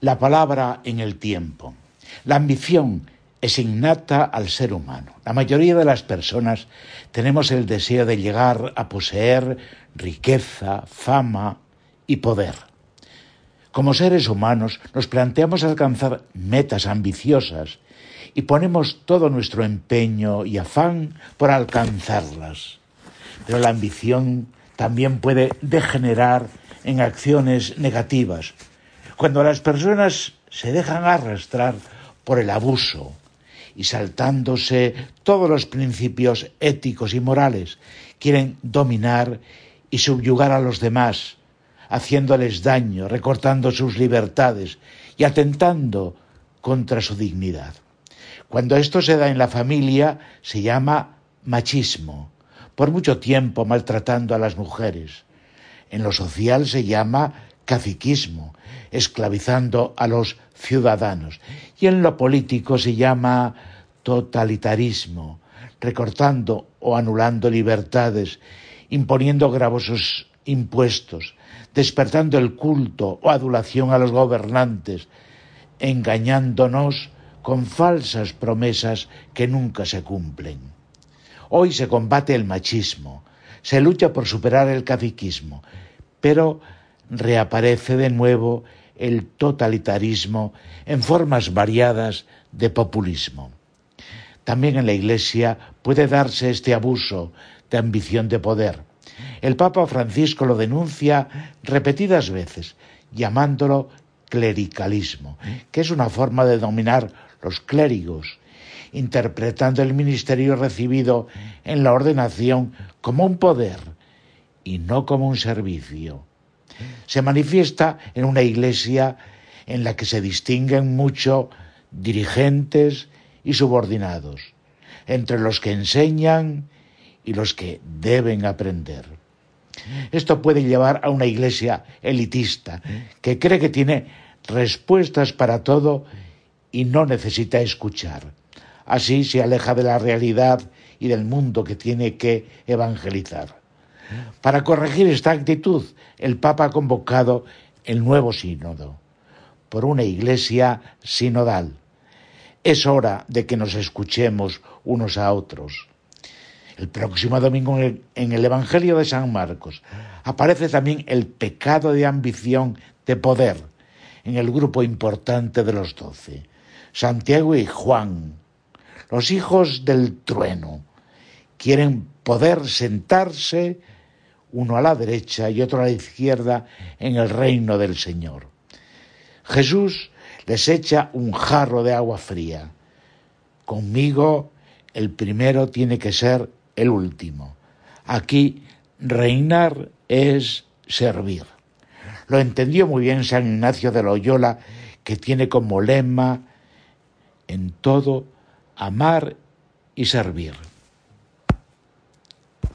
La palabra en el tiempo. La ambición es innata al ser humano. La mayoría de las personas tenemos el deseo de llegar a poseer riqueza, fama y poder. Como seres humanos nos planteamos alcanzar metas ambiciosas y ponemos todo nuestro empeño y afán por alcanzarlas. Pero la ambición también puede degenerar en acciones negativas. Cuando las personas se dejan arrastrar por el abuso, y saltándose todos los principios éticos y morales, quieren dominar y subyugar a los demás, haciéndoles daño, recortando sus libertades y atentando contra su dignidad. Cuando esto se da en la familia, se llama machismo, por mucho tiempo maltratando a las mujeres. En lo social se llama caciquismo, esclavizando a los ciudadanos. Y en lo político se llama totalitarismo, recortando o anulando libertades, imponiendo gravosos impuestos, despertando el culto o adulación a los gobernantes, engañándonos con falsas promesas que nunca se cumplen. Hoy se combate el machismo, se lucha por superar el caciquismo, pero reaparece de nuevo el totalitarismo en formas variadas de populismo. También en la Iglesia puede darse este abuso de ambición de poder. El Papa Francisco lo denuncia repetidas veces, llamándolo clericalismo, que es una forma de dominar los clérigos, interpretando el ministerio recibido en la ordenación como un poder y no como un servicio se manifiesta en una iglesia en la que se distinguen mucho dirigentes y subordinados, entre los que enseñan y los que deben aprender. Esto puede llevar a una iglesia elitista que cree que tiene respuestas para todo y no necesita escuchar. Así se aleja de la realidad y del mundo que tiene que evangelizar. Para corregir esta actitud, el Papa ha convocado el nuevo sínodo por una iglesia sinodal. Es hora de que nos escuchemos unos a otros. El próximo domingo en el, Evangelio de San Marcos aparece también el pecado de ambición de poder en el grupo importante de los doce, Santiago y Juan, los hijos del trueno, quieren poder sentarse uno a la derecha y otro a la izquierda en el reino del Señor. Jesús les echa un jarro de agua fría. Conmigo el primero tiene que ser el último. Aquí reinar es servir. Lo entendió muy bien San Ignacio de Loyola, que tiene como lema en todo amar y servir.